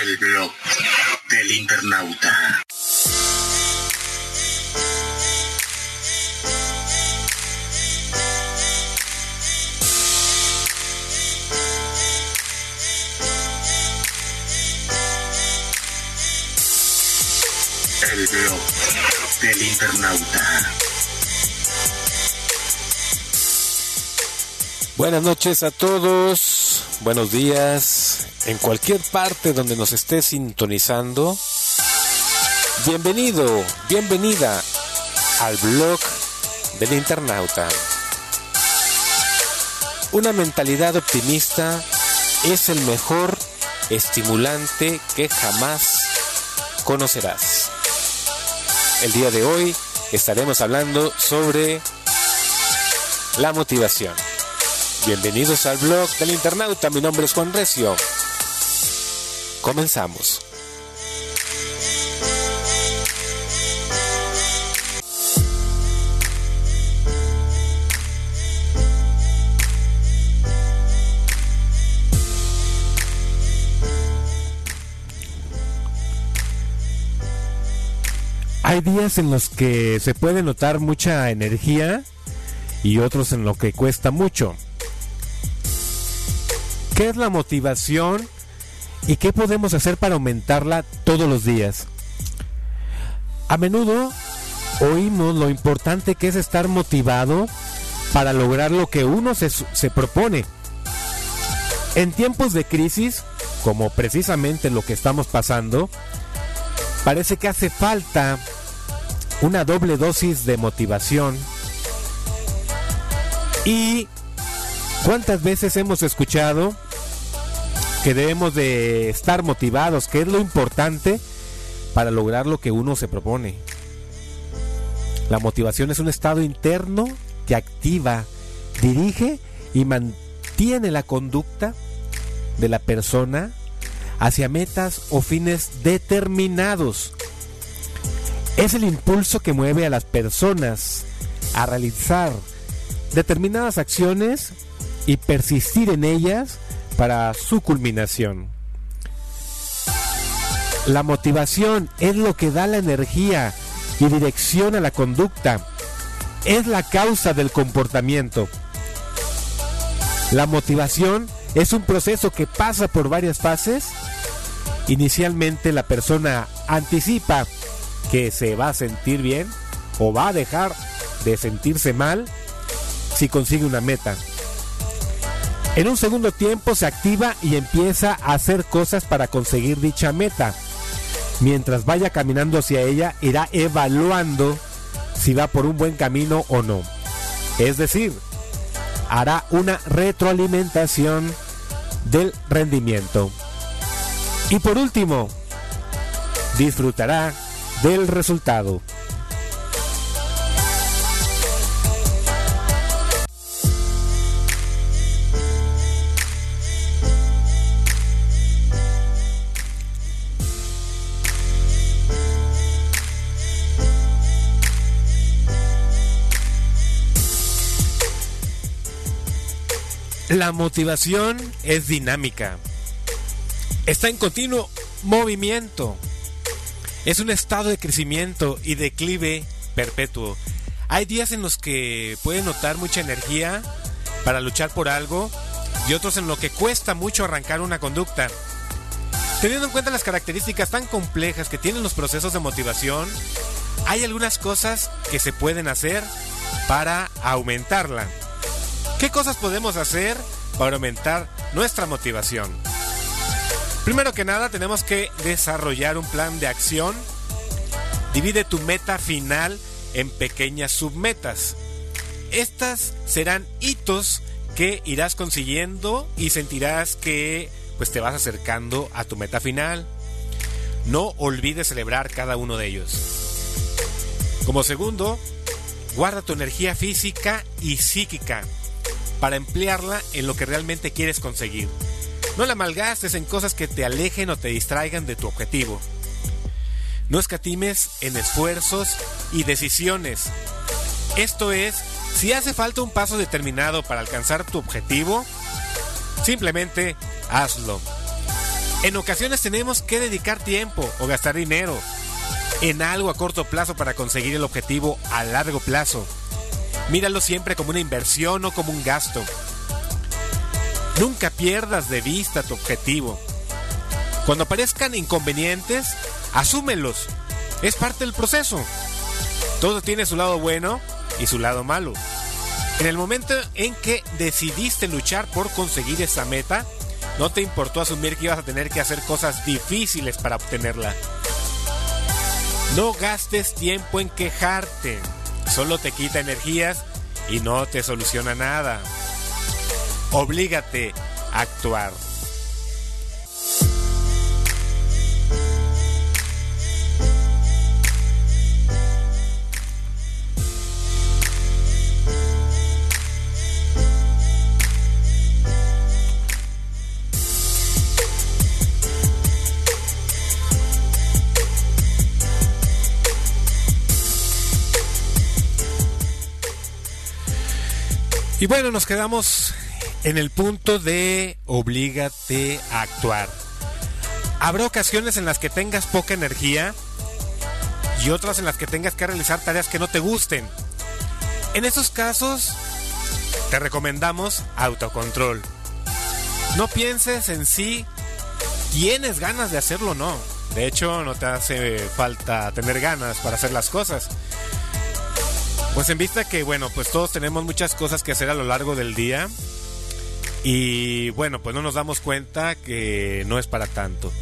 El blog del internauta. El blog del internauta. Buenas noches a todos, buenos días, en cualquier parte donde nos esté sintonizando. Bienvenido, bienvenida al blog del internauta. Una mentalidad optimista es el mejor estimulante que jamás conocerás. El día de hoy estaremos hablando sobre la motivación. Bienvenidos al blog del internauta, mi nombre es Juan Recio. Comenzamos. Hay días en los que se puede notar mucha energía y otros en los que cuesta mucho. ¿Qué es la motivación y qué podemos hacer para aumentarla todos los días? A menudo oímos lo importante que es estar motivado para lograr lo que uno se, se propone. En tiempos de crisis, como precisamente lo que estamos pasando, parece que hace falta una doble dosis de motivación. ¿Y cuántas veces hemos escuchado que debemos de estar motivados, que es lo importante para lograr lo que uno se propone? La motivación es un estado interno que activa, dirige y mantiene la conducta de la persona hacia metas o fines determinados. Es el impulso que mueve a las personas a realizar determinadas acciones y persistir en ellas para su culminación. La motivación es lo que da la energía y dirección a la conducta. Es la causa del comportamiento. La motivación es un proceso que pasa por varias fases. Inicialmente la persona anticipa que se va a sentir bien o va a dejar de sentirse mal si consigue una meta. En un segundo tiempo se activa y empieza a hacer cosas para conseguir dicha meta. Mientras vaya caminando hacia ella, irá evaluando si va por un buen camino o no. Es decir, hará una retroalimentación del rendimiento. Y por último, disfrutará del resultado. La motivación es dinámica. Está en continuo movimiento. Es un estado de crecimiento y declive perpetuo. Hay días en los que puede notar mucha energía para luchar por algo y otros en los que cuesta mucho arrancar una conducta. Teniendo en cuenta las características tan complejas que tienen los procesos de motivación, hay algunas cosas que se pueden hacer para aumentarla. ¿Qué cosas podemos hacer para aumentar nuestra motivación? Primero que nada tenemos que desarrollar un plan de acción. Divide tu meta final en pequeñas submetas. Estas serán hitos que irás consiguiendo y sentirás que pues te vas acercando a tu meta final. No olvides celebrar cada uno de ellos. Como segundo, guarda tu energía física y psíquica para emplearla en lo que realmente quieres conseguir. No la malgastes en cosas que te alejen o te distraigan de tu objetivo. No escatimes en esfuerzos y decisiones. Esto es, si hace falta un paso determinado para alcanzar tu objetivo, simplemente hazlo. En ocasiones tenemos que dedicar tiempo o gastar dinero en algo a corto plazo para conseguir el objetivo a largo plazo. Míralo siempre como una inversión o como un gasto. Nunca pierdas de vista tu objetivo. Cuando aparezcan inconvenientes, asúmelos. Es parte del proceso. Todo tiene su lado bueno y su lado malo. En el momento en que decidiste luchar por conseguir esa meta, no te importó asumir que ibas a tener que hacer cosas difíciles para obtenerla. No gastes tiempo en quejarte. Solo te quita energías y no te soluciona nada. Oblígate a actuar. Y bueno, nos quedamos en el punto de oblígate a actuar. Habrá ocasiones en las que tengas poca energía y otras en las que tengas que realizar tareas que no te gusten. En esos casos, te recomendamos autocontrol. No pienses en si tienes ganas de hacerlo o no. De hecho, no te hace falta tener ganas para hacer las cosas. Pues en vista que, bueno, pues todos tenemos muchas cosas que hacer a lo largo del día. Y bueno, pues no nos damos cuenta que no es para tanto.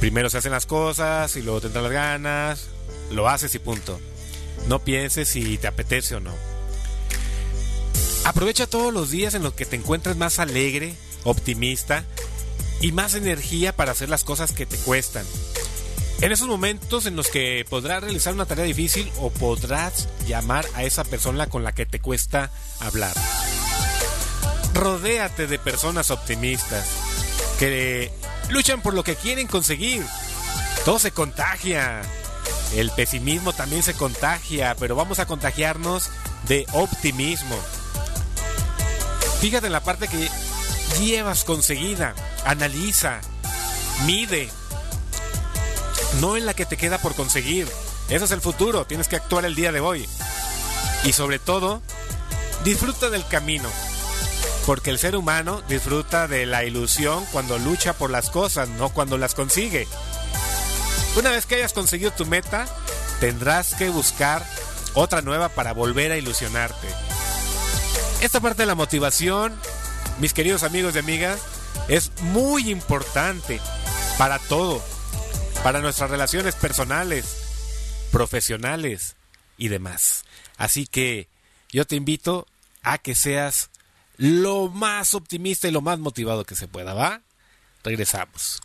Primero se hacen las cosas y luego te entran las ganas, lo haces y punto. No pienses si te apetece o no. Aprovecha todos los días en los que te encuentres más alegre, optimista y más energía para hacer las cosas que te cuestan. En esos momentos en los que podrás realizar una tarea difícil o podrás llamar a esa persona con la que te cuesta hablar. Rodéate de personas optimistas que luchan por lo que quieren conseguir. Todo se contagia. El pesimismo también se contagia, pero vamos a contagiarnos de optimismo. Fíjate en la parte que llevas conseguida. Analiza, mide, no en la que te queda por conseguir. Eso es el futuro, tienes que actuar el día de hoy. Y sobre todo, disfruta del camino. Porque el ser humano disfruta de la ilusión cuando lucha por las cosas, no cuando las consigue. Una vez que hayas conseguido tu meta, tendrás que buscar otra nueva para volver a ilusionarte. Esta parte de la motivación, mis queridos amigos y amigas, es muy importante para todo para nuestras relaciones personales, profesionales y demás. Así que yo te invito a que seas lo más optimista y lo más motivado que se pueda, ¿va? Regresamos.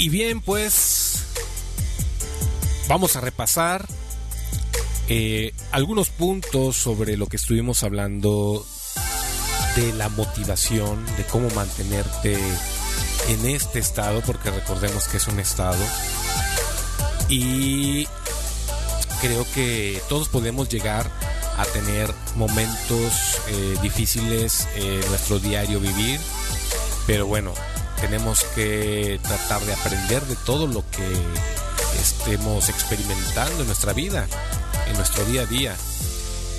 Y bien, pues vamos a repasar eh, algunos puntos sobre lo que estuvimos hablando de la motivación, de cómo mantenerte en este estado, porque recordemos que es un estado. Y creo que todos podemos llegar a tener momentos eh, difíciles en nuestro diario vivir, pero bueno, tenemos que tratar de aprender de todo lo que estemos experimentando en nuestra vida, en nuestro día a día.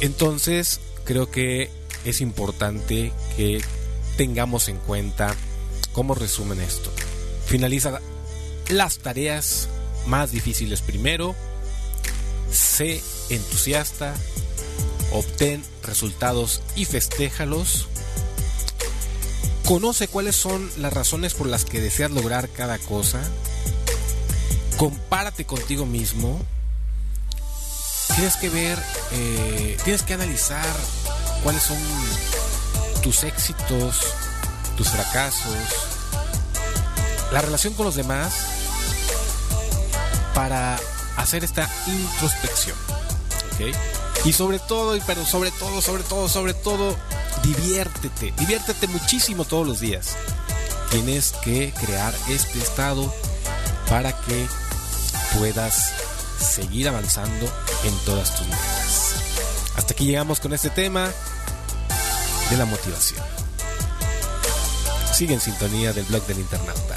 Entonces, creo que es importante que tengamos en cuenta cómo resumen esto. Finaliza las tareas más difíciles primero, sé entusiasta, obtén resultados y festéjalos Conoce cuáles son las razones por las que deseas lograr cada cosa. Compárate contigo mismo. Tienes que ver, eh, tienes que analizar cuáles son tus éxitos, tus fracasos, la relación con los demás para hacer esta introspección. Y sobre todo, pero sobre todo, sobre todo, sobre todo, Diviértete, diviértete muchísimo todos los días. Tienes que crear este estado para que puedas seguir avanzando en todas tus metas. Hasta aquí llegamos con este tema de la motivación. Sigue en sintonía del blog del internauta.